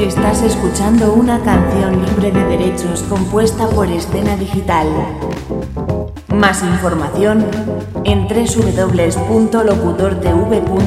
Estás escuchando una canción libre de derechos compuesta por Escena Digital. Más información en www.locutortv.com.